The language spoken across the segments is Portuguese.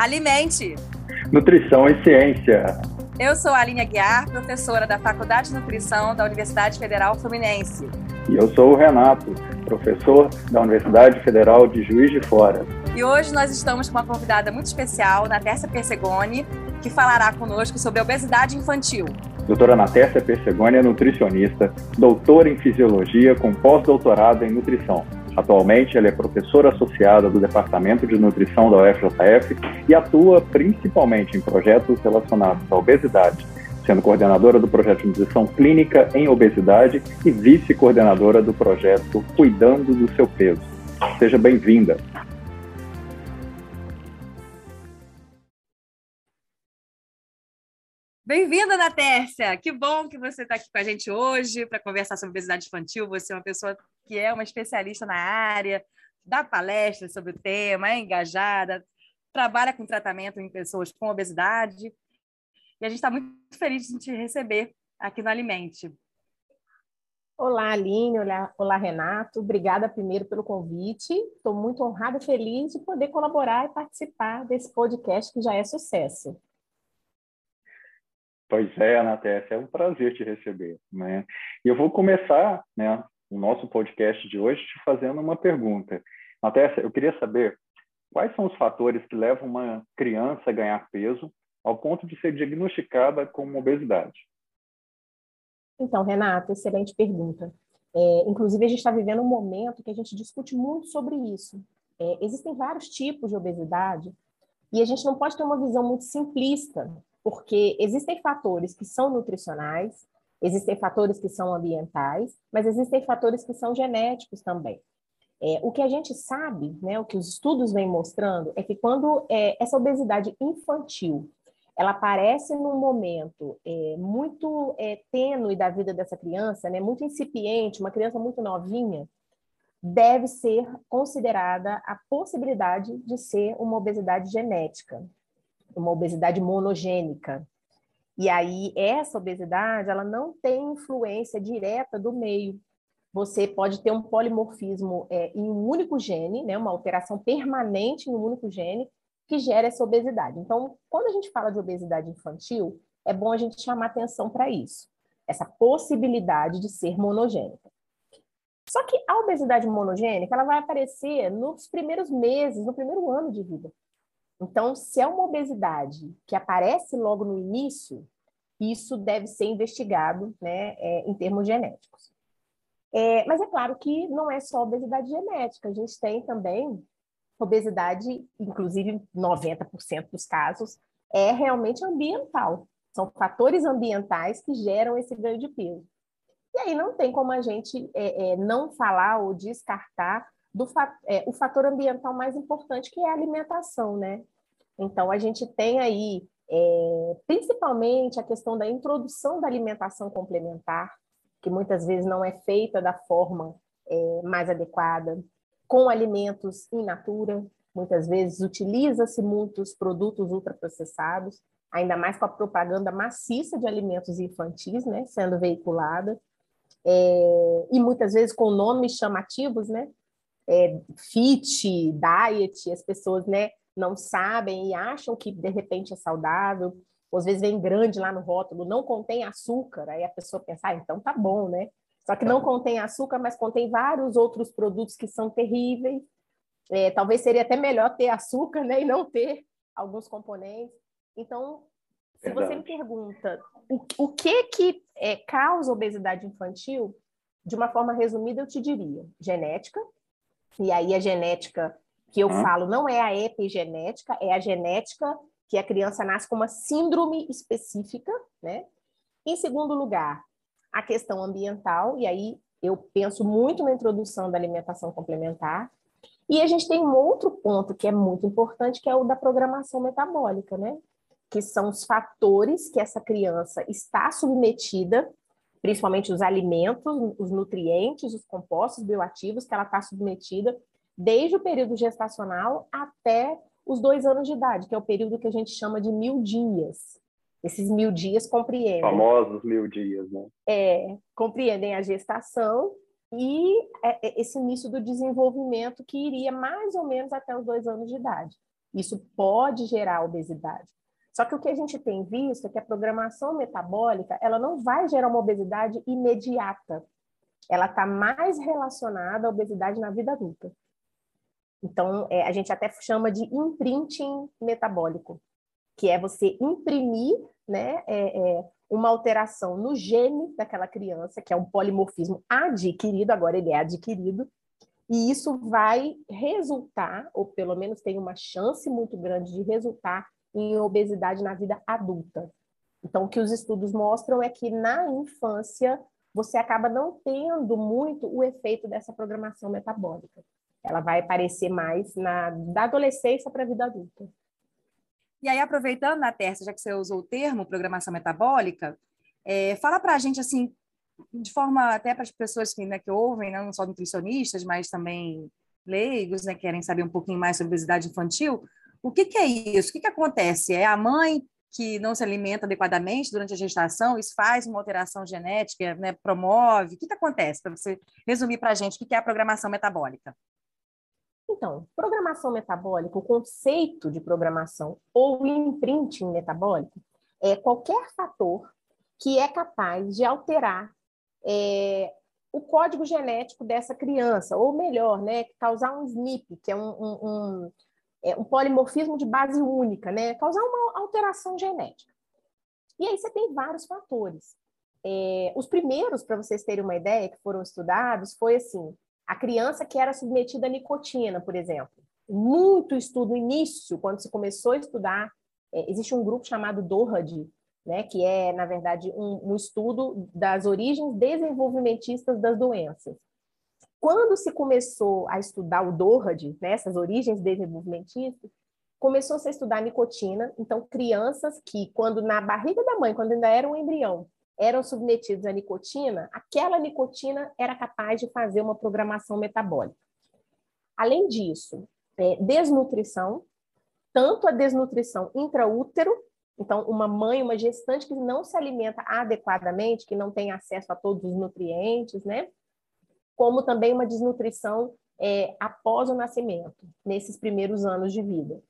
Alimente! Nutrição e Ciência. Eu sou a Aline Aguiar, professora da Faculdade de Nutrição da Universidade Federal Fluminense. E eu sou o Renato, professor da Universidade Federal de Juiz de Fora. E hoje nós estamos com uma convidada muito especial, Natércia Persegoni, que falará conosco sobre a obesidade infantil. Doutora Natércia Persegoni é nutricionista, doutora em fisiologia com pós-doutorado em nutrição Atualmente, ela é professora associada do Departamento de Nutrição da UFJF e atua principalmente em projetos relacionados à obesidade, sendo coordenadora do projeto de nutrição clínica em obesidade e vice-coordenadora do projeto Cuidando do Seu Peso. Seja bem-vinda. Bem-vinda, Natércia! Que bom que você está aqui com a gente hoje para conversar sobre obesidade infantil. Você é uma pessoa que é uma especialista na área, dá palestras sobre o tema, é engajada, trabalha com tratamento em pessoas com obesidade. E a gente está muito feliz de te receber aqui no Alimente. Olá, Aline. Olá, olá, Renato. Obrigada primeiro pelo convite. Estou muito honrada e feliz de poder colaborar e participar desse podcast que já é sucesso. Pois é, Anatécia, é um prazer te receber. Né? E eu vou começar né, o nosso podcast de hoje te fazendo uma pergunta. Anatécia, eu queria saber quais são os fatores que levam uma criança a ganhar peso ao ponto de ser diagnosticada com obesidade? Então, Renato, excelente pergunta. É, inclusive, a gente está vivendo um momento que a gente discute muito sobre isso. É, existem vários tipos de obesidade e a gente não pode ter uma visão muito simplista porque existem fatores que são nutricionais, existem fatores que são ambientais, mas existem fatores que são genéticos também. É, o que a gente sabe, né, o que os estudos vêm mostrando, é que quando é, essa obesidade infantil ela aparece num momento é, muito é, tênue da vida dessa criança, né, muito incipiente, uma criança muito novinha, deve ser considerada a possibilidade de ser uma obesidade genética uma obesidade monogênica. E aí, essa obesidade, ela não tem influência direta do meio. Você pode ter um polimorfismo é, em um único gene, né, uma alteração permanente em um único gene, que gera essa obesidade. Então, quando a gente fala de obesidade infantil, é bom a gente chamar atenção para isso, essa possibilidade de ser monogênica. Só que a obesidade monogênica, ela vai aparecer nos primeiros meses, no primeiro ano de vida. Então, se é uma obesidade que aparece logo no início, isso deve ser investigado né, é, em termos genéticos. É, mas é claro que não é só obesidade genética, a gente tem também obesidade, inclusive 90% dos casos, é realmente ambiental. São fatores ambientais que geram esse ganho de peso. E aí não tem como a gente é, é, não falar ou descartar do é, o fator ambiental mais importante, que é a alimentação, né? Então, a gente tem aí, é, principalmente, a questão da introdução da alimentação complementar, que muitas vezes não é feita da forma é, mais adequada, com alimentos in natura, muitas vezes utiliza-se muitos produtos ultraprocessados, ainda mais com a propaganda maciça de alimentos infantis, né, sendo veiculada, é, e muitas vezes com nomes chamativos, né, é, fit, diet, as pessoas, né, não sabem e acham que de repente é saudável, às vezes vem grande lá no rótulo, não contém açúcar, aí a pessoa pensa, ah, então tá bom, né? Só que não contém açúcar, mas contém vários outros produtos que são terríveis. É, talvez seria até melhor ter açúcar, né, e não ter alguns componentes. Então, se Verdade. você me pergunta o, o que que é, causa obesidade infantil, de uma forma resumida, eu te diria genética, e aí a genética que eu hum. falo não é a epigenética, é a genética que a criança nasce com uma síndrome específica, né? Em segundo lugar, a questão ambiental, e aí eu penso muito na introdução da alimentação complementar. E a gente tem um outro ponto que é muito importante, que é o da programação metabólica, né? Que são os fatores que essa criança está submetida, principalmente os alimentos, os nutrientes, os compostos bioativos que ela está submetida desde o período gestacional até os dois anos de idade, que é o período que a gente chama de mil dias. Esses mil dias compreendem. Famosos mil dias, né? É, compreendem a gestação e é, é, esse início do desenvolvimento que iria mais ou menos até os dois anos de idade. Isso pode gerar obesidade. Só que o que a gente tem visto é que a programação metabólica ela não vai gerar uma obesidade imediata. Ela está mais relacionada à obesidade na vida adulta. Então, é, a gente até chama de imprinting metabólico, que é você imprimir né, é, é, uma alteração no gene daquela criança, que é um polimorfismo adquirido, agora ele é adquirido, e isso vai resultar, ou pelo menos tem uma chance muito grande de resultar em obesidade na vida adulta. Então, o que os estudos mostram é que na infância você acaba não tendo muito o efeito dessa programação metabólica. Ela vai aparecer mais na da adolescência para a vida adulta. E aí, aproveitando, na Tércia, já que você usou o termo programação metabólica, é, fala para a gente, assim, de forma até para as pessoas que, né, que ouvem, né, não só nutricionistas, mas também leigos, né, querem saber um pouquinho mais sobre obesidade infantil, o que, que é isso? O que, que acontece? É a mãe que não se alimenta adequadamente durante a gestação, isso faz uma alteração genética, né, promove? O que, que acontece? Para você resumir para a gente o que é a programação metabólica. Então, programação metabólica, o conceito de programação ou imprinting metabólico é qualquer fator que é capaz de alterar é, o código genético dessa criança, ou melhor, né, causar um SNP, que é um, um, um, é um polimorfismo de base única, né, causar uma alteração genética. E aí você tem vários fatores. É, os primeiros, para vocês terem uma ideia, que foram estudados, foi assim, a criança que era submetida à nicotina, por exemplo. Muito estudo no início, quando se começou a estudar, é, existe um grupo chamado DORAD, né, que é, na verdade, um, um estudo das origens desenvolvimentistas das doenças. Quando se começou a estudar o DORAD, né, essas origens desenvolvimentistas, começou -se a estudar a nicotina. Então, crianças que, quando na barriga da mãe, quando ainda era um embrião, eram submetidos à nicotina, aquela nicotina era capaz de fazer uma programação metabólica. Além disso, é, desnutrição, tanto a desnutrição intraútero, então uma mãe, uma gestante que não se alimenta adequadamente, que não tem acesso a todos os nutrientes, né? Como também uma desnutrição é, após o nascimento, nesses primeiros anos de vida.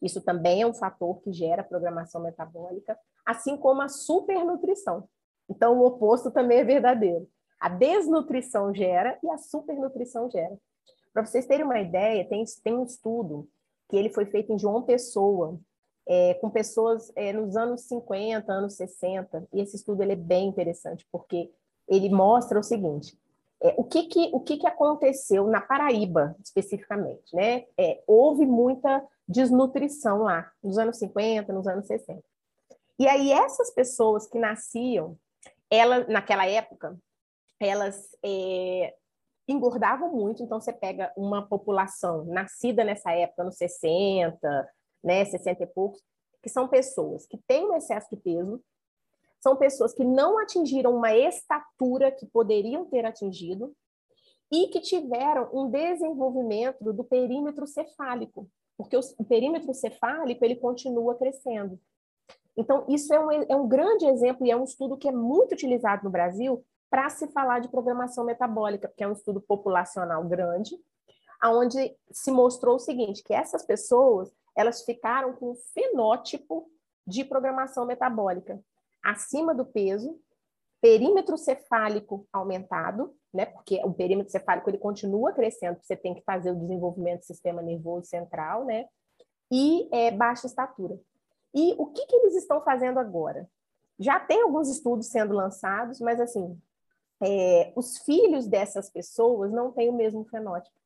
Isso também é um fator que gera programação metabólica, assim como a supernutrição. Então, o oposto também é verdadeiro. A desnutrição gera e a supernutrição gera. Para vocês terem uma ideia, tem, tem um estudo que ele foi feito em João Pessoa, é, com pessoas é, nos anos 50, anos 60, e esse estudo ele é bem interessante, porque ele mostra o seguinte, é, o, que, que, o que, que aconteceu na Paraíba, especificamente, né? É, houve muita desnutrição lá, nos anos 50, nos anos 60. E aí, essas pessoas que nasciam ela, naquela época, elas é, engordavam muito, então você pega uma população nascida nessa época, nos 60, né, 60 e poucos, que são pessoas que têm um excesso de peso, são pessoas que não atingiram uma estatura que poderiam ter atingido e que tiveram um desenvolvimento do perímetro cefálico, porque o perímetro cefálico ele continua crescendo. Então, isso é um, é um grande exemplo e é um estudo que é muito utilizado no Brasil para se falar de programação metabólica, porque é um estudo populacional grande, onde se mostrou o seguinte, que essas pessoas elas ficaram com um fenótipo de programação metabólica acima do peso, perímetro cefálico aumentado, né? Porque o perímetro cefálico ele continua crescendo, você tem que fazer o desenvolvimento do sistema nervoso central, né? E é, baixa estatura. E o que, que eles estão fazendo agora? Já tem alguns estudos sendo lançados, mas assim, é, os filhos dessas pessoas não têm o mesmo fenótipo,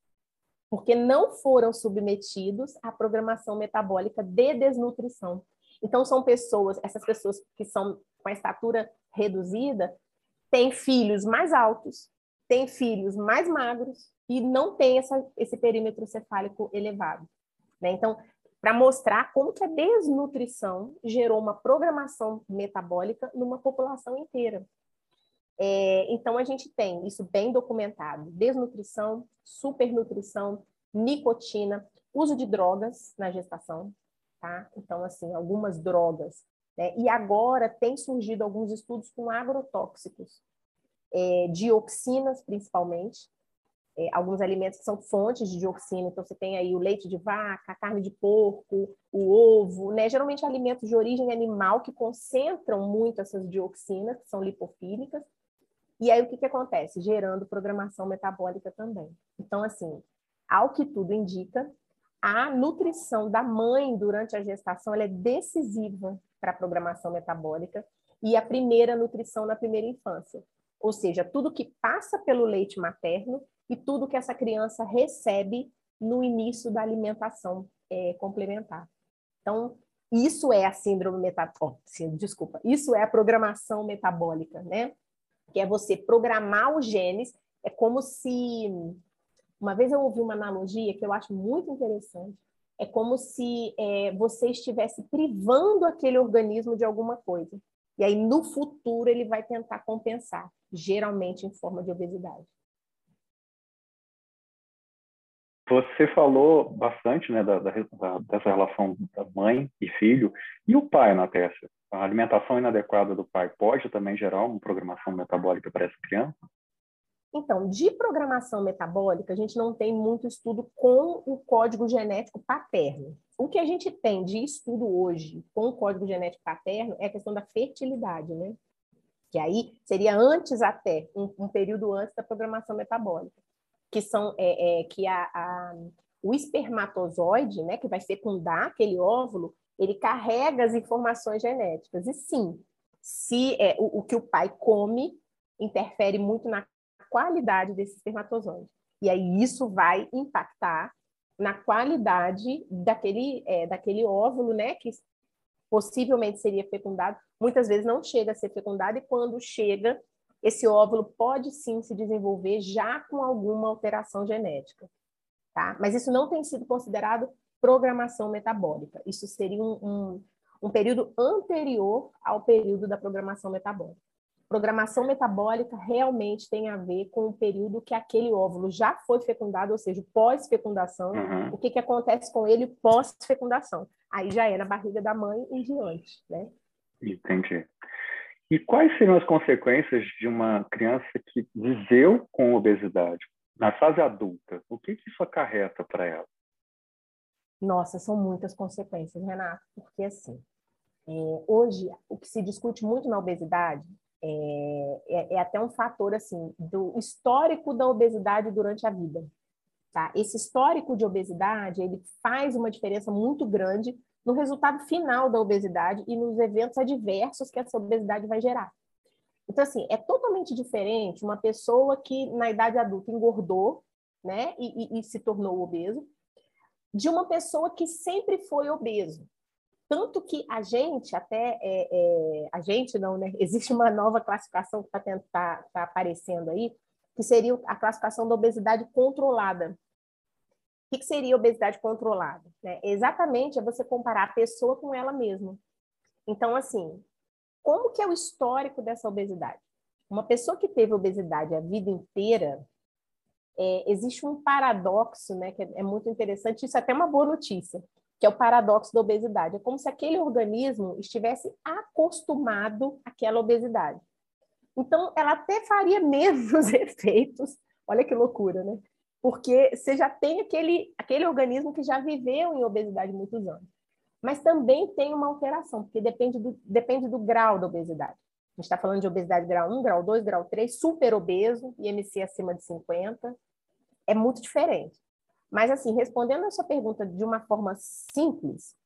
porque não foram submetidos à programação metabólica de desnutrição. Então, são pessoas, essas pessoas que são com a estatura reduzida, têm filhos mais altos, têm filhos mais magros e não têm essa, esse perímetro cefálico elevado. Né? Então, para mostrar como que a desnutrição gerou uma programação metabólica numa população inteira. É, então, a gente tem isso bem documentado: desnutrição, supernutrição, nicotina, uso de drogas na gestação, tá? Então, assim, algumas drogas. Né? E agora tem surgido alguns estudos com agrotóxicos, é, dioxinas principalmente, é, alguns alimentos que são fontes de dioxina, então você tem aí o leite de vaca, a carne de porco, o ovo, né? Geralmente alimentos de origem animal que concentram muito essas dioxinas, que são lipofílicas. E aí o que, que acontece? Gerando programação metabólica também. Então, assim, ao que tudo indica, a nutrição da mãe durante a gestação é decisiva para a programação metabólica e a primeira nutrição na primeira infância. Ou seja, tudo que passa pelo leite materno e tudo que essa criança recebe no início da alimentação é, complementar. Então, isso é a síndrome metabólica, oh, desculpa, isso é a programação metabólica, né? Que é você programar os genes, é como se uma vez eu ouvi uma analogia que eu acho muito interessante. É como se é, você estivesse privando aquele organismo de alguma coisa. E aí, no futuro, ele vai tentar compensar, geralmente em forma de obesidade. Você falou bastante né, da, da, dessa relação da mãe e filho. E o pai, Natécia? A alimentação inadequada do pai pode também gerar uma programação metabólica para essa criança? Então, de programação metabólica, a gente não tem muito estudo com o código genético paterno. O que a gente tem de estudo hoje com o código genético paterno é a questão da fertilidade, né? Que aí seria antes até, um, um período antes da programação metabólica, que são é, é, que a, a, o espermatozoide, né, que vai fecundar aquele óvulo, ele carrega as informações genéticas. E sim, se é, o, o que o pai come interfere muito na qualidade desse espermatozoide. E aí isso vai impactar na qualidade daquele, é, daquele óvulo, né, que possivelmente seria fecundado. Muitas vezes não chega a ser fecundado, e quando chega, esse óvulo pode sim se desenvolver já com alguma alteração genética. Tá? Mas isso não tem sido considerado programação metabólica. Isso seria um, um, um período anterior ao período da programação metabólica programação metabólica realmente tem a ver com o período que aquele óvulo já foi fecundado, ou seja, pós-fecundação, uhum. o que, que acontece com ele pós-fecundação. Aí já é na barriga da mãe e diante, né? Entendi. E quais seriam as consequências de uma criança que viveu com obesidade na fase adulta? O que, que isso acarreta para ela? Nossa, são muitas consequências, Renato, porque assim, é, hoje o que se discute muito na obesidade é, é, é, até um fator assim do histórico da obesidade durante a vida. Tá? Esse histórico de obesidade ele faz uma diferença muito grande no resultado final da obesidade e nos eventos adversos que essa obesidade vai gerar. Então, assim, é totalmente diferente uma pessoa que na idade adulta engordou, né, e, e, e se tornou obeso, de uma pessoa que sempre foi obeso. Tanto que a gente, até é, é, a gente não, né? Existe uma nova classificação que está tá, tá aparecendo aí, que seria a classificação da obesidade controlada. O que, que seria obesidade controlada? Né? Exatamente é você comparar a pessoa com ela mesma. Então, assim, como que é o histórico dessa obesidade? Uma pessoa que teve obesidade a vida inteira, é, existe um paradoxo, né, que é, é muito interessante, isso é até uma boa notícia que é o paradoxo da obesidade. É como se aquele organismo estivesse acostumado àquela obesidade. Então, ela até faria menos efeitos. Olha que loucura, né? Porque você já tem aquele, aquele organismo que já viveu em obesidade muitos anos. Mas também tem uma alteração, porque depende do, depende do grau da obesidade. A gente está falando de obesidade grau 1, grau 2, grau 3, super obeso, IMC acima de 50. É muito diferente. Mas, assim, respondendo a sua pergunta de uma forma simples,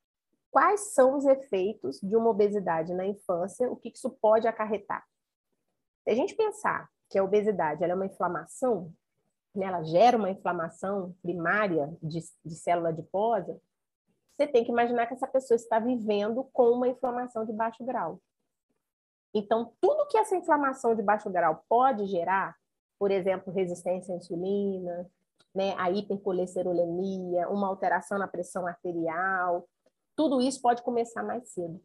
quais são os efeitos de uma obesidade na infância? O que isso pode acarretar? Se a gente pensar que a obesidade é uma inflamação, né, ela gera uma inflamação primária de, de célula adiposa, você tem que imaginar que essa pessoa está vivendo com uma inflamação de baixo grau. Então, tudo que essa inflamação de baixo grau pode gerar, por exemplo, resistência à insulina, né, a hipercolesterolemia, uma alteração na pressão arterial, tudo isso pode começar mais cedo.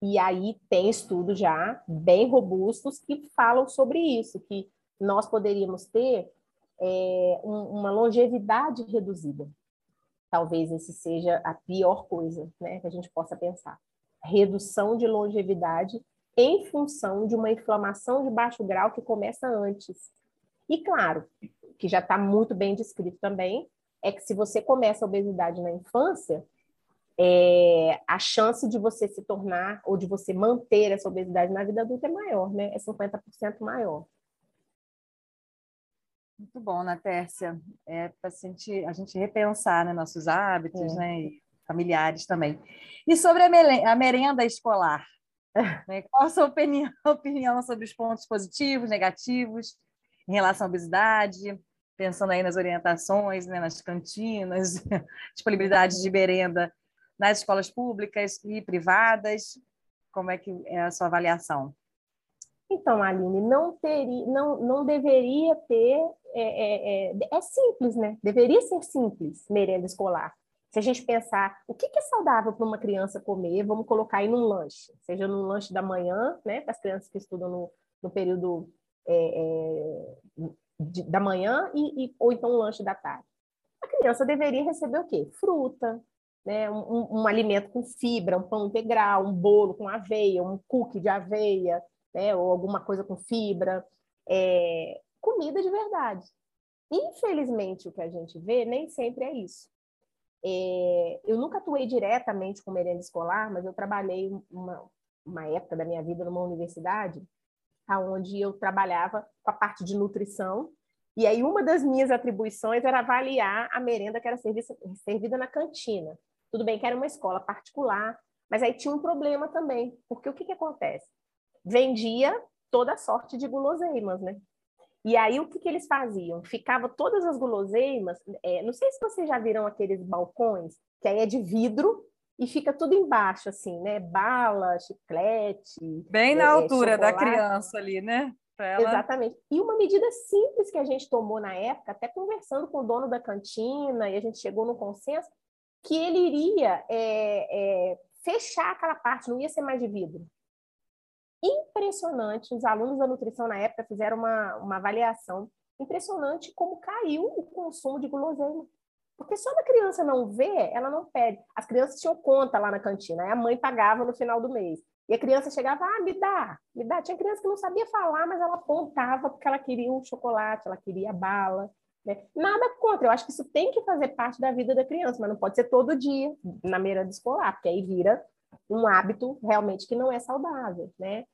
E aí tem estudos já bem robustos que falam sobre isso, que nós poderíamos ter é, um, uma longevidade reduzida. Talvez esse seja a pior coisa né, que a gente possa pensar. Redução de longevidade em função de uma inflamação de baixo grau que começa antes. E claro, que já está muito bem descrito também, é que se você começa a obesidade na infância, é, a chance de você se tornar ou de você manter essa obesidade na vida adulta é maior, né? É 50% maior. Muito bom, né, Tércia? É para a gente, a gente repensar né, nossos hábitos, é. né? E familiares também. E sobre a merenda escolar? Né? Qual a sua opinião, opinião sobre os pontos positivos, negativos em relação à obesidade? Pensando aí nas orientações, né, nas cantinas, disponibilidade de merenda nas escolas públicas e privadas. Como é que é a sua avaliação? Então, Aline, não, teria, não, não deveria ter. É, é, é, é simples, né? Deveria ser simples merenda escolar. Se a gente pensar o que é saudável para uma criança comer, vamos colocar aí num lanche, seja no lanche da manhã, né, para as crianças que estudam no, no período é, é, de, da manhã, e, e, ou então um lanche da tarde. A criança deveria receber o quê? Fruta, né, um, um, alimento com fibra, um pão integral, um bolo com aveia, um cookie de aveia, né, ou alguma coisa com fibra, é, comida de verdade. Infelizmente, o que a gente vê nem sempre é isso. É, eu nunca atuei diretamente com merenda escolar, mas eu trabalhei uma, uma época da minha vida numa universidade, onde eu trabalhava com a parte de nutrição, e aí uma das minhas atribuições era avaliar a merenda que era servida, servida na cantina. Tudo bem que era uma escola particular, mas aí tinha um problema também, porque o que, que acontece? Vendia toda sorte de guloseimas, né? E aí, o que, que eles faziam? Ficava todas as guloseimas, é, não sei se vocês já viram aqueles balcões, que aí é de vidro e fica tudo embaixo, assim, né? Bala, chiclete. Bem na é, altura chocolate. da criança ali, né? Ela... Exatamente. E uma medida simples que a gente tomou na época, até conversando com o dono da cantina, e a gente chegou no consenso, que ele iria é, é, fechar aquela parte, não ia ser mais de vidro impressionante. Os alunos da nutrição na época fizeram uma, uma avaliação impressionante como caiu o consumo de guloseima. Porque só a criança não vê, ela não pede. As crianças tinham conta lá na cantina, a mãe pagava no final do mês. E a criança chegava, ah, me dá, me dá. Tinha criança que não sabia falar, mas ela apontava porque ela queria um chocolate, ela queria bala. Né? Nada contra, eu acho que isso tem que fazer parte da vida da criança, mas não pode ser todo dia na de escolar, porque aí vira um hábito realmente que não é saudável, né?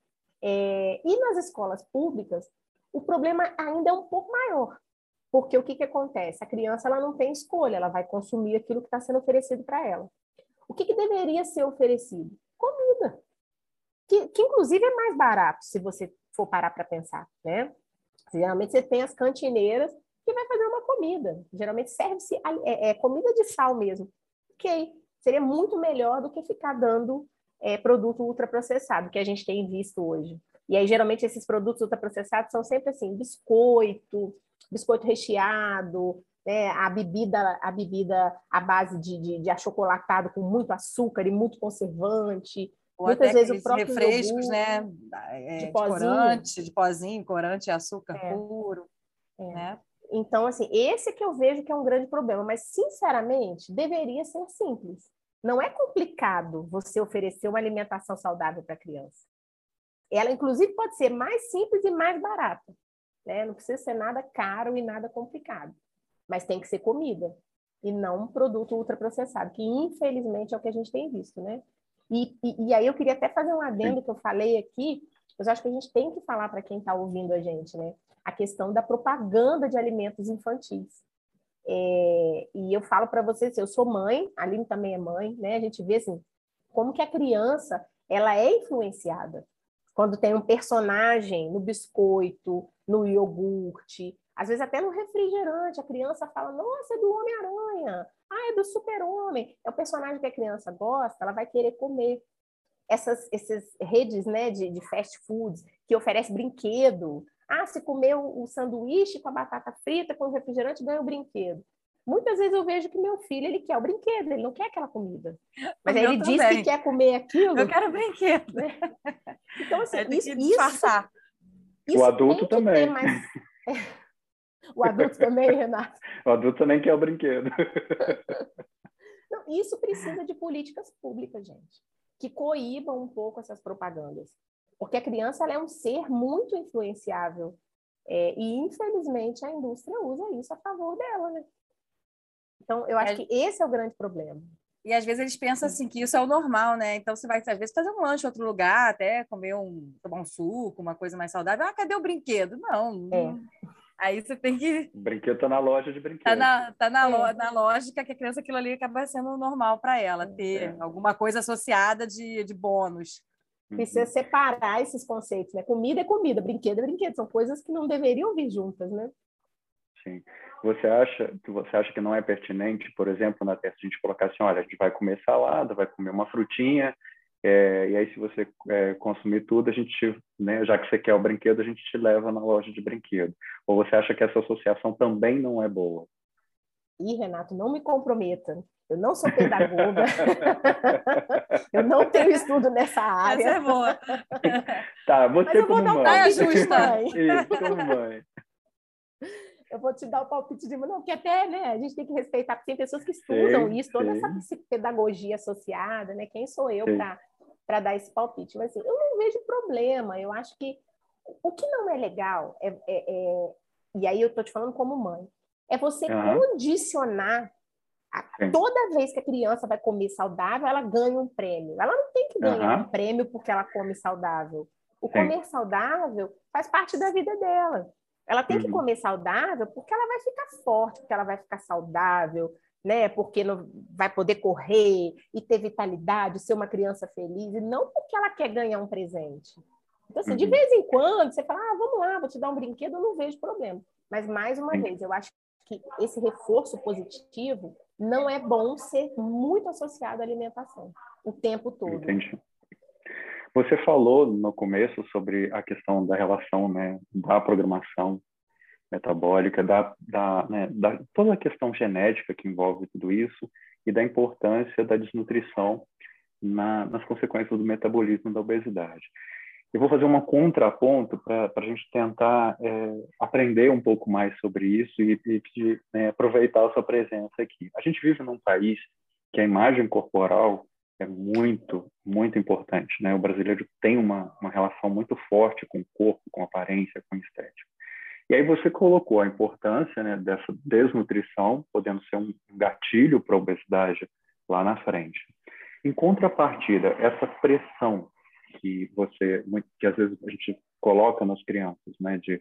É, e nas escolas públicas, o problema ainda é um pouco maior, porque o que, que acontece? A criança ela não tem escolha, ela vai consumir aquilo que está sendo oferecido para ela. O que, que deveria ser oferecido? Comida, que, que inclusive é mais barato, se você for parar para pensar, né? Geralmente você tem as cantineiras que vai fazer uma comida. Geralmente serve-se é, é, comida de sal mesmo. Ok, seria muito melhor do que ficar dando é, produto ultraprocessado, que a gente tem visto hoje. E aí, geralmente, esses produtos ultraprocessados são sempre assim, biscoito, biscoito recheado, né, a bebida a bebida à base de, de, de achocolatado com muito açúcar e muito conservante. Ou Muitas vezes o próprio refrescos, né? É, de, de corante, de pozinho, corante e açúcar é. puro. É. Né? Então, assim, esse que eu vejo que é um grande problema, mas, sinceramente, deveria ser simples. Não é complicado você oferecer uma alimentação saudável para a criança. Ela, inclusive, pode ser mais simples e mais barata. Né? Não precisa ser nada caro e nada complicado. Mas tem que ser comida e não um produto ultraprocessado, que infelizmente é o que a gente tem visto, né? E, e, e aí eu queria até fazer um adendo que eu falei aqui, mas acho que a gente tem que falar para quem está ouvindo a gente, né? A questão da propaganda de alimentos infantis. É, e eu falo para vocês, eu sou mãe, a Aline também é mãe, né? A gente vê assim, como que a criança ela é influenciada. Quando tem um personagem no biscoito, no iogurte, às vezes até no refrigerante, a criança fala, nossa, é do Homem-Aranha, ah, é do Super-Homem. É o personagem que a criança gosta, ela vai querer comer. Essas, essas redes né, de, de fast foods que oferece brinquedo, ah, se comeu o sanduíche com a batata frita, com o refrigerante, ganha o brinquedo. Muitas vezes eu vejo que meu filho ele quer o brinquedo, ele não quer aquela comida. Mas ele diz que quer comer aquilo. Eu quero brinquedo. Né? Então, assim, isso, isso, isso, O adulto também. Mais... O adulto também, Renato. O adulto também quer o brinquedo. Não, isso precisa de políticas públicas, gente, que coíbam um pouco essas propagandas. Porque a criança é um ser muito influenciável É, e, infelizmente, a indústria usa isso a favor dela, né? Então, eu acho é. que esse é o grande problema. E às vezes eles pensam assim que isso é o normal, né? Então você vai às vezes fazer um lanche em outro lugar, até comer um, tomar um suco, uma coisa mais saudável. Ah, cadê o brinquedo? Não. É. Aí você tem que. O brinquedo tá na loja de brinquedos. Tá na, tá na, é. lo, na lógica que a criança aquilo ali acaba sendo normal para ela, ter é. alguma coisa associada de, de bônus. Precisa uhum. separar esses conceitos, né? Comida é comida, brinquedo é brinquedo, são coisas que não deveriam vir juntas, né? Sim. Você acha que você acha que não é pertinente, por exemplo, na testa a gente colocar assim, olha, a gente vai comer salada, vai comer uma frutinha, é, e aí se você é, consumir tudo, a gente, né, já que você quer o brinquedo, a gente te leva na loja de brinquedo. Ou você acha que essa associação também não é boa? Ih, Renato, não me comprometa. Eu não sou pedagoga. eu não tenho estudo nessa área. Mas é boa. tá, você Mas eu vou dar um mãe. justa. Isso, como mãe eu vou te dar o palpite de não, que até, né, a gente tem que respeitar, porque tem pessoas que estudam sim, isso, toda sim. essa pedagogia associada, né? Quem sou eu para dar esse palpite? Mas assim, eu não vejo problema, eu acho que o que não é legal é, é, é e aí eu estou te falando como mãe, é você uhum. condicionar a, toda vez que a criança vai comer saudável, ela ganha um prêmio. Ela não tem que ganhar uhum. um prêmio porque ela come saudável. O Sim. comer saudável faz parte da vida dela. Ela tem que uhum. comer saudável porque ela vai ficar forte, porque ela vai ficar saudável, né? Porque não vai poder correr e ter vitalidade, ser uma criança feliz, e não porque ela quer ganhar um presente. Então, assim, uhum. de vez em quando, você fala, ah, vamos lá, vou te dar um brinquedo, eu não vejo problema. Mas, mais uma vez, eu acho que esse reforço positivo não é bom ser muito associado à alimentação o tempo todo. Entendi. Você falou no começo sobre a questão da relação, né, da programação metabólica, da, da, né, da toda a questão genética que envolve tudo isso e da importância da desnutrição na, nas consequências do metabolismo da obesidade. Eu vou fazer um contraponto para a gente tentar é, aprender um pouco mais sobre isso e, e né, aproveitar a sua presença aqui. A gente vive num país que a imagem corporal é muito, muito importante. Né? O brasileiro tem uma, uma relação muito forte com o corpo, com a aparência, com a estética. E aí você colocou a importância né, dessa desnutrição, podendo ser um gatilho para a obesidade lá na frente. Em contrapartida, essa pressão que você, que às vezes a gente coloca nas crianças, né, de,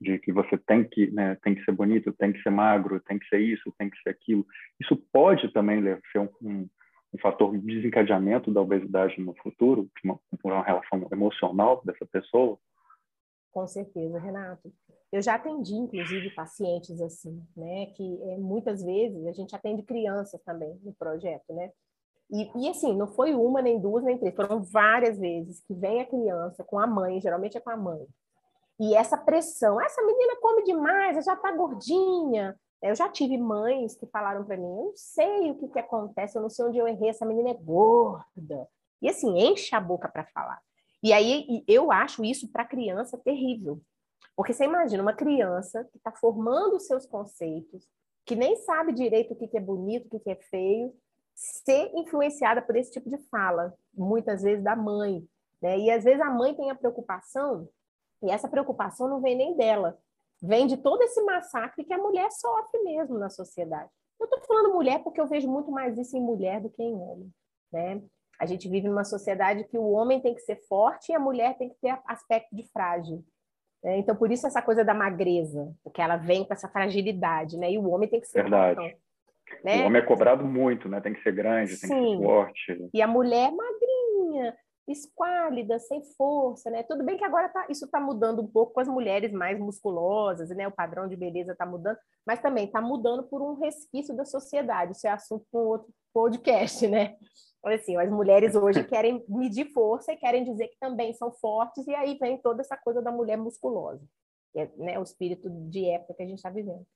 de que você tem que, né, tem que ser bonito, tem que ser magro, tem que ser isso, tem que ser aquilo, isso pode também ser um, um um fator de desencadeamento da obesidade no futuro, por uma relação emocional dessa pessoa? Com certeza, Renato. Eu já atendi, inclusive, pacientes assim, né? Que é, muitas vezes a gente atende crianças também no projeto, né? E, e, assim, não foi uma, nem duas, nem três, foram várias vezes que vem a criança com a mãe, geralmente é com a mãe. E essa pressão, essa menina come demais, já tá gordinha, eu já tive mães que falaram para mim: eu não sei o que, que acontece, eu não sei onde eu errei, essa menina é gorda. E assim, enche a boca para falar. E aí eu acho isso para criança terrível. Porque você imagina uma criança que está formando os seus conceitos, que nem sabe direito o que, que é bonito, o que, que é feio, ser influenciada por esse tipo de fala, muitas vezes da mãe. Né? E às vezes a mãe tem a preocupação, e essa preocupação não vem nem dela, vem de todo esse massacre que a mulher sofre mesmo na sociedade. Eu estou falando mulher porque eu vejo muito mais isso em mulher do que em homem, né? A gente vive numa sociedade que o homem tem que ser forte e a mulher tem que ter aspecto de frágil. Né? Então, por isso essa coisa da magreza, porque ela vem com essa fragilidade, né? E o homem tem que ser Verdade. Fortão, né? O homem é cobrado muito, né? Tem que ser grande, Sim. tem que ser forte. E a mulher é magrinha, esquálida, sem força, né? Tudo bem que agora tá, isso está mudando um pouco com as mulheres mais musculosas, né? O padrão de beleza está mudando, mas também está mudando por um resquício da sociedade. Isso é assunto para um outro podcast, né? Assim, as mulheres hoje querem medir força e querem dizer que também são fortes, e aí vem toda essa coisa da mulher musculosa, é, né? O espírito de época que a gente está vivendo.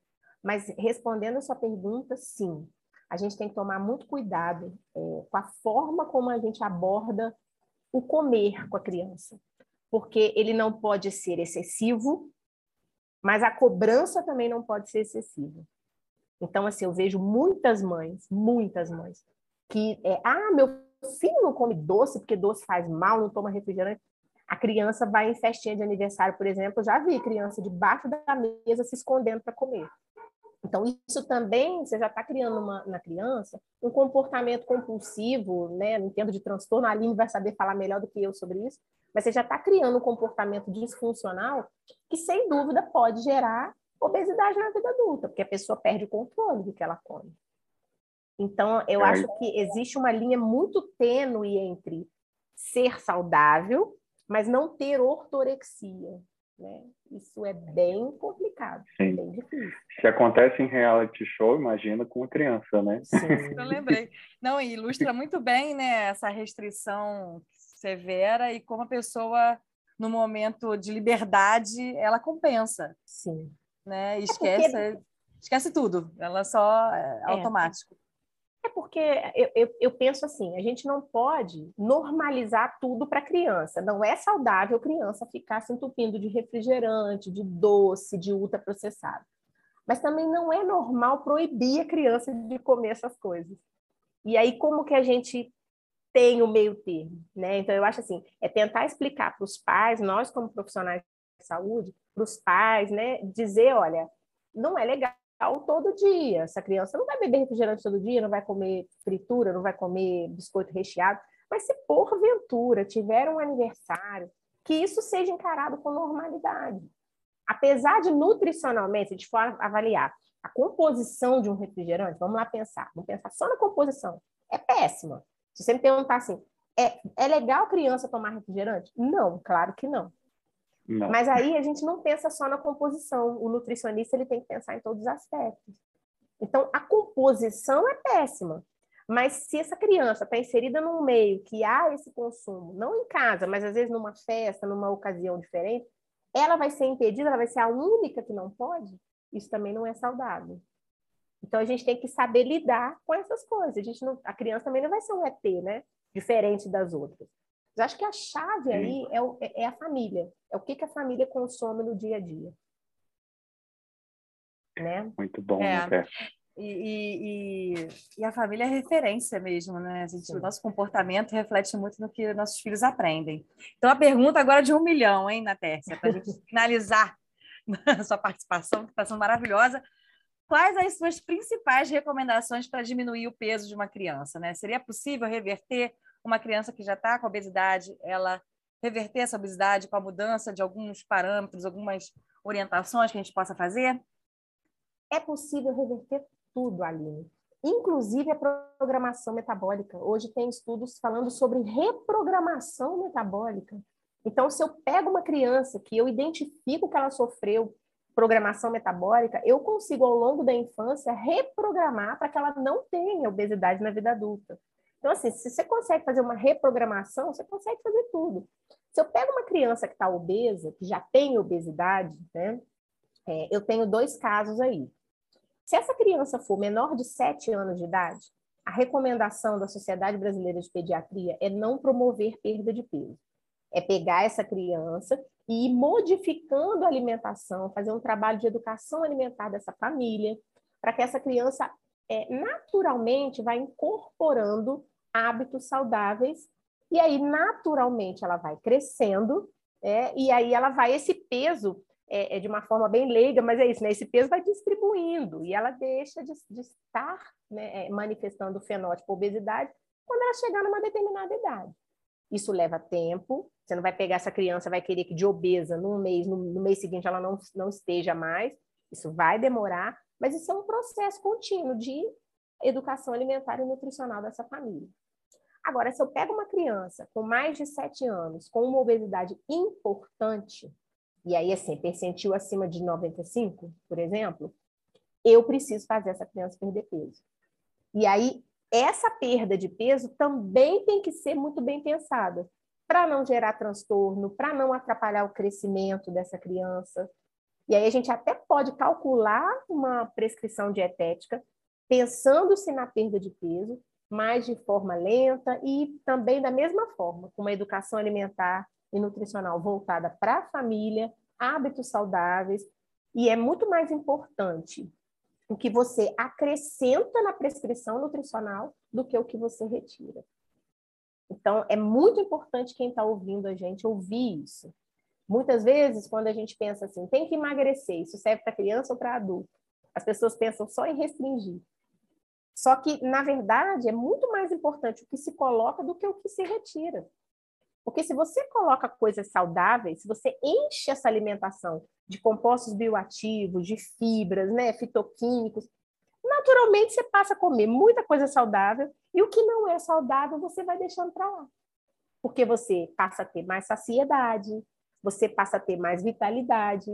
Mas respondendo a sua pergunta, sim, a gente tem que tomar muito cuidado é, com a forma como a gente aborda o comer com a criança, porque ele não pode ser excessivo, mas a cobrança também não pode ser excessiva. Então, assim, eu vejo muitas mães, muitas mães, que é, ah, meu filho não come doce porque doce faz mal, não toma refrigerante. A criança vai em festinha de aniversário, por exemplo, já vi criança debaixo da mesa se escondendo para comer. Então, isso também, você já está criando uma, na criança um comportamento compulsivo, né? Não entendo de transtorno, a Aline vai saber falar melhor do que eu sobre isso, mas você já está criando um comportamento disfuncional que, sem dúvida, pode gerar obesidade na vida adulta, porque a pessoa perde o controle do que ela come. Então, eu é. acho que existe uma linha muito tênue entre ser saudável, mas não ter ortorexia. Né? Isso é bem complicado, Sim. bem difícil. Se acontece em reality show, imagina com uma criança, né? Sim. Eu lembrei. Não, e ilustra muito bem né, essa restrição severa e como a pessoa, no momento de liberdade, ela compensa. Sim. Né? E é esquece, porque... esquece tudo. Ela só é, é automático. É porque eu, eu, eu, penso assim, a gente não pode normalizar tudo para criança. Não é saudável criança ficar se entupindo de refrigerante, de doce, de ultraprocessado. Mas também não é normal proibir a criança de comer essas coisas. E aí, como que a gente tem o meio termo? Né? Então, eu acho assim, é tentar explicar para os pais, nós como profissionais de saúde, para os pais, né, dizer, olha, não é legal todo dia. Essa criança não vai beber refrigerante todo dia, não vai comer fritura, não vai comer biscoito recheado. Mas se porventura tiver um aniversário, que isso seja encarado com normalidade. Apesar de nutricionalmente, se a gente for avaliar a composição de um refrigerante, vamos lá pensar, vamos pensar só na composição, é péssima. Se você me perguntar assim, é, é legal criança tomar refrigerante? Não, claro que não. Não. Mas aí a gente não pensa só na composição. O nutricionista ele tem que pensar em todos os aspectos. Então, a composição é péssima. Mas se essa criança está inserida num meio que há esse consumo, não em casa, mas às vezes numa festa, numa ocasião diferente, ela vai ser impedida, ela vai ser a única que não pode. Isso também não é saudável. Então a gente tem que saber lidar com essas coisas. A gente não, a criança também não vai ser um ET, né? Diferente das outras. Eu acho que a chave aí é, o, é, é, a família. É o que, que a família consome no dia a dia. Né? Muito bom, é. né? E, e, e, a família é referência mesmo, né? A gente, o nosso comportamento reflete muito no que nossos filhos aprendem. Então, a pergunta agora é de um milhão, hein, Natércia, para a gente finalizar a sua participação, que está sendo maravilhosa. Quais as suas principais recomendações para diminuir o peso de uma criança? Né? Seria possível reverter uma criança que já está com obesidade, ela reverter essa obesidade com a mudança de alguns parâmetros, algumas orientações que a gente possa fazer? É possível reverter tudo, Aline. Inclusive a programação metabólica. Hoje tem estudos falando sobre reprogramação metabólica. Então, se eu pego uma criança que eu identifico que ela sofreu programação metabólica, eu consigo, ao longo da infância, reprogramar para que ela não tenha obesidade na vida adulta. Então, assim, se você consegue fazer uma reprogramação, você consegue fazer tudo. Se eu pego uma criança que está obesa, que já tem obesidade, né? É, eu tenho dois casos aí. Se essa criança for menor de 7 anos de idade, a recomendação da Sociedade Brasileira de Pediatria é não promover perda de peso. É pegar essa criança e ir modificando a alimentação, fazer um trabalho de educação alimentar dessa família, para que essa criança é, naturalmente vai incorporando hábitos saudáveis e aí naturalmente ela vai crescendo é, e aí ela vai esse peso é, é, de uma forma bem leiga, mas é isso, né? Esse peso vai distribuindo e ela deixa de, de estar né, é, manifestando o fenótipo obesidade quando ela chegar numa determinada idade. Isso leva tempo. Você não vai pegar essa criança, vai querer que de obesa num mês, no, no mês seguinte ela não, não esteja mais. Isso vai demorar, mas isso é um processo contínuo de educação alimentar e nutricional dessa família. Agora, se eu pego uma criança com mais de 7 anos, com uma obesidade importante, e aí, assim, percentil acima de 95, por exemplo, eu preciso fazer essa criança perder peso. E aí, essa perda de peso também tem que ser muito bem pensada, para não gerar transtorno, para não atrapalhar o crescimento dessa criança, e aí a gente até pode calcular uma prescrição dietética pensando-se na perda de peso, mas de forma lenta e também da mesma forma, com uma educação alimentar e nutricional voltada para a família, hábitos saudáveis, e é muito mais importante o que você acrescenta na prescrição nutricional do que o que você retira. Então, é muito importante quem está ouvindo a gente ouvir isso. Muitas vezes, quando a gente pensa assim, tem que emagrecer, isso serve para criança ou para adulto, as pessoas pensam só em restringir. Só que, na verdade, é muito mais importante o que se coloca do que o que se retira. Porque se você coloca coisas saudáveis, se você enche essa alimentação de compostos bioativos, de fibras, né, fitoquímicos, naturalmente você passa a comer muita coisa saudável e o que não é saudável você vai deixando para lá. Porque você passa a ter mais saciedade, você passa a ter mais vitalidade,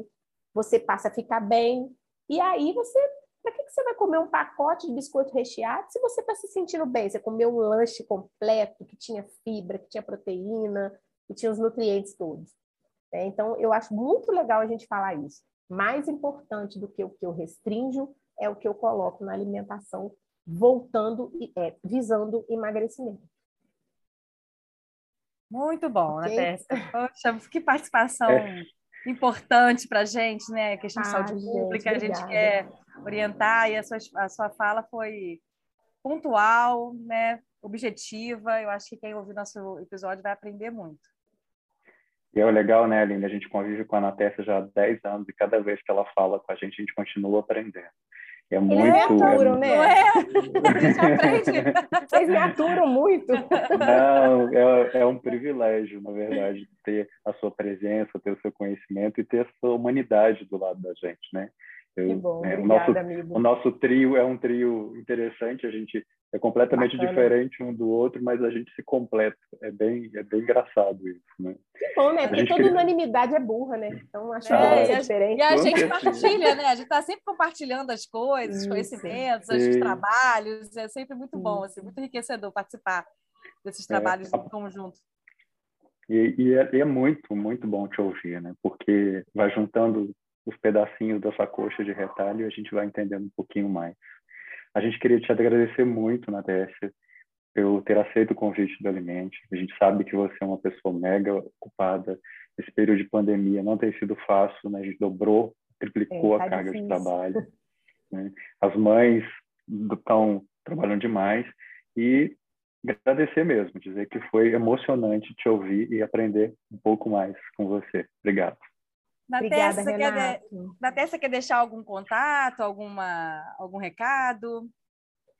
você passa a ficar bem. E aí você, para que, que você vai comer um pacote de biscoito recheado se você está se sentindo bem? Você comeu um lanche completo que tinha fibra, que tinha proteína, que tinha os nutrientes todos. É, então, eu acho muito legal a gente falar isso. Mais importante do que o que eu restringo é o que eu coloco na alimentação, voltando, é, visando emagrecimento. Muito bom, okay. né, Poxa, que participação é. importante para a gente, né? Questão de ah, saúde gente, pública, obrigada. a gente quer orientar e a sua, a sua fala foi pontual, né? objetiva. Eu acho que quem ouvir nosso episódio vai aprender muito. E é legal, né, Aline? A gente convive com a Natécia já há 10 anos e cada vez que ela fala com a gente, a gente continua aprendendo. É muito. Eles me aturam, é... né? Não é? A gente aprende. Vocês me aturam muito. Não, é, é um privilégio, na verdade, ter a sua presença, ter o seu conhecimento e ter a sua humanidade do lado da gente, né? Eu, que bom, é, obrigada, o, nosso, amigo. o nosso trio é um trio interessante, a gente é completamente Bacana. diferente um do outro, mas a gente se completa. É bem, é bem engraçado isso, né? Que bom, né? Porque toda queria... unanimidade é burra, né? Então acho que é, é diferente. E a gente partilha, né? A gente está sempre compartilhando as coisas, os conhecimentos, os trabalhos. É sempre muito bom, assim, muito enriquecedor participar desses é, trabalhos é, em conjunto. E, e, é, e, é, muito, muito bom te ouvir, né? Porque vai juntando os pedacinhos da sua coxa de retalho a gente vai entendendo um pouquinho mais. A gente queria te agradecer muito, Natécia, por ter aceito o convite do Alimente. A gente sabe que você é uma pessoa mega ocupada. Esse período de pandemia não tem sido fácil, né? A gente dobrou, triplicou é, tá a carga difícil. de trabalho. Né? As mães estão trabalhando demais e agradecer mesmo, dizer que foi emocionante te ouvir e aprender um pouco mais com você. Obrigado. Obrigada, Tessa, quer, de... Quer deixar algum contato, alguma, algum recado?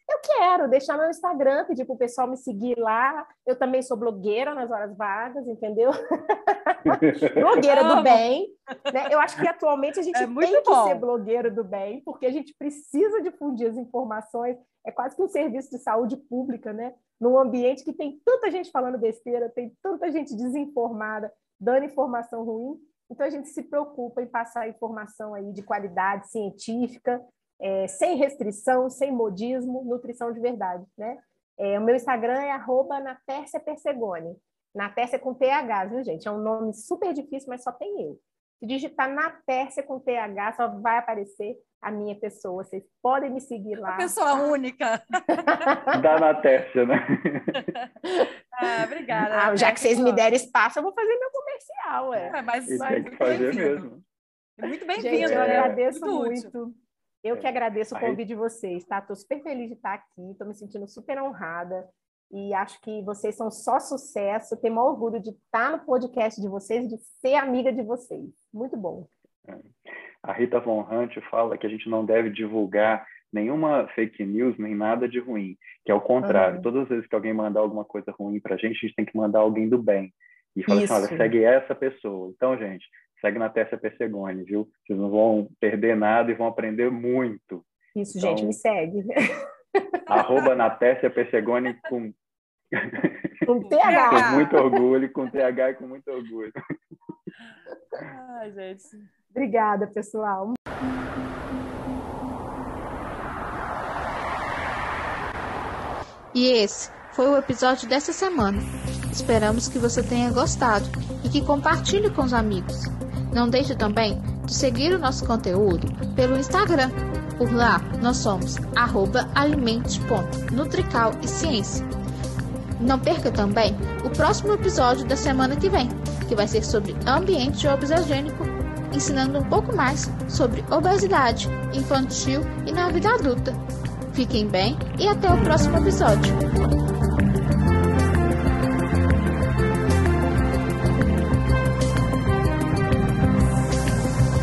Eu quero deixar meu Instagram, pedir para o pessoal me seguir lá. Eu também sou blogueira nas horas vagas, entendeu? blogueira do bem. Né? Eu acho que atualmente a gente é tem que ser blogueiro do bem, porque a gente precisa difundir as informações. É quase que um serviço de saúde pública, né? Num ambiente que tem tanta gente falando besteira, tem tanta gente desinformada, dando informação ruim. Então, a gente se preocupa em passar informação aí de qualidade científica, é, sem restrição, sem modismo, nutrição de verdade, né? É, o meu Instagram é arroba Natércia Persegone. Natércia com TH, viu, gente? É um nome super difícil, mas só tem eu. Se digitar Natércia com TH, só vai aparecer a minha pessoa. Vocês podem me seguir lá. Uma pessoa única. Da Natércia, né? ah, obrigada. Ah, já que vocês me derem espaço, eu vou fazer meu comercial. É. é mas, mas tem que fazer mesmo. Muito bem-vindo. Eu né? agradeço muito. muito. Eu que agradeço o convite de vocês, tá? Estou super feliz de estar aqui, estou me sentindo super honrada e acho que vocês são só sucesso. Tenho maior orgulho de estar no podcast de vocês, de ser amiga de vocês. Muito bom. A Rita Von Hunt fala que a gente não deve divulgar nenhuma fake news, nem nada de ruim, que é o contrário. Uhum. Todas as vezes que alguém mandar alguma coisa ruim para a gente, a gente tem que mandar alguém do bem. E fala Isso. assim, olha, segue essa pessoa. Então, gente, segue na Tessa Persegone, viu? Vocês não vão perder nada e vão aprender muito. Isso, então, gente, me segue. Arroba Natécia Persegone com... Com TH. com muito orgulho, com TH e com muito orgulho. Ai, gente. Obrigada, pessoal. E esse foi o episódio dessa semana. Esperamos que você tenha gostado e que compartilhe com os amigos. Não deixe também de seguir o nosso conteúdo pelo Instagram. Por lá, nós somos alimente.nutrical e ciência. Não perca também o próximo episódio da semana que vem, que vai ser sobre ambiente obesogênico, ensinando um pouco mais sobre obesidade infantil e na vida adulta. Fiquem bem e até o próximo episódio.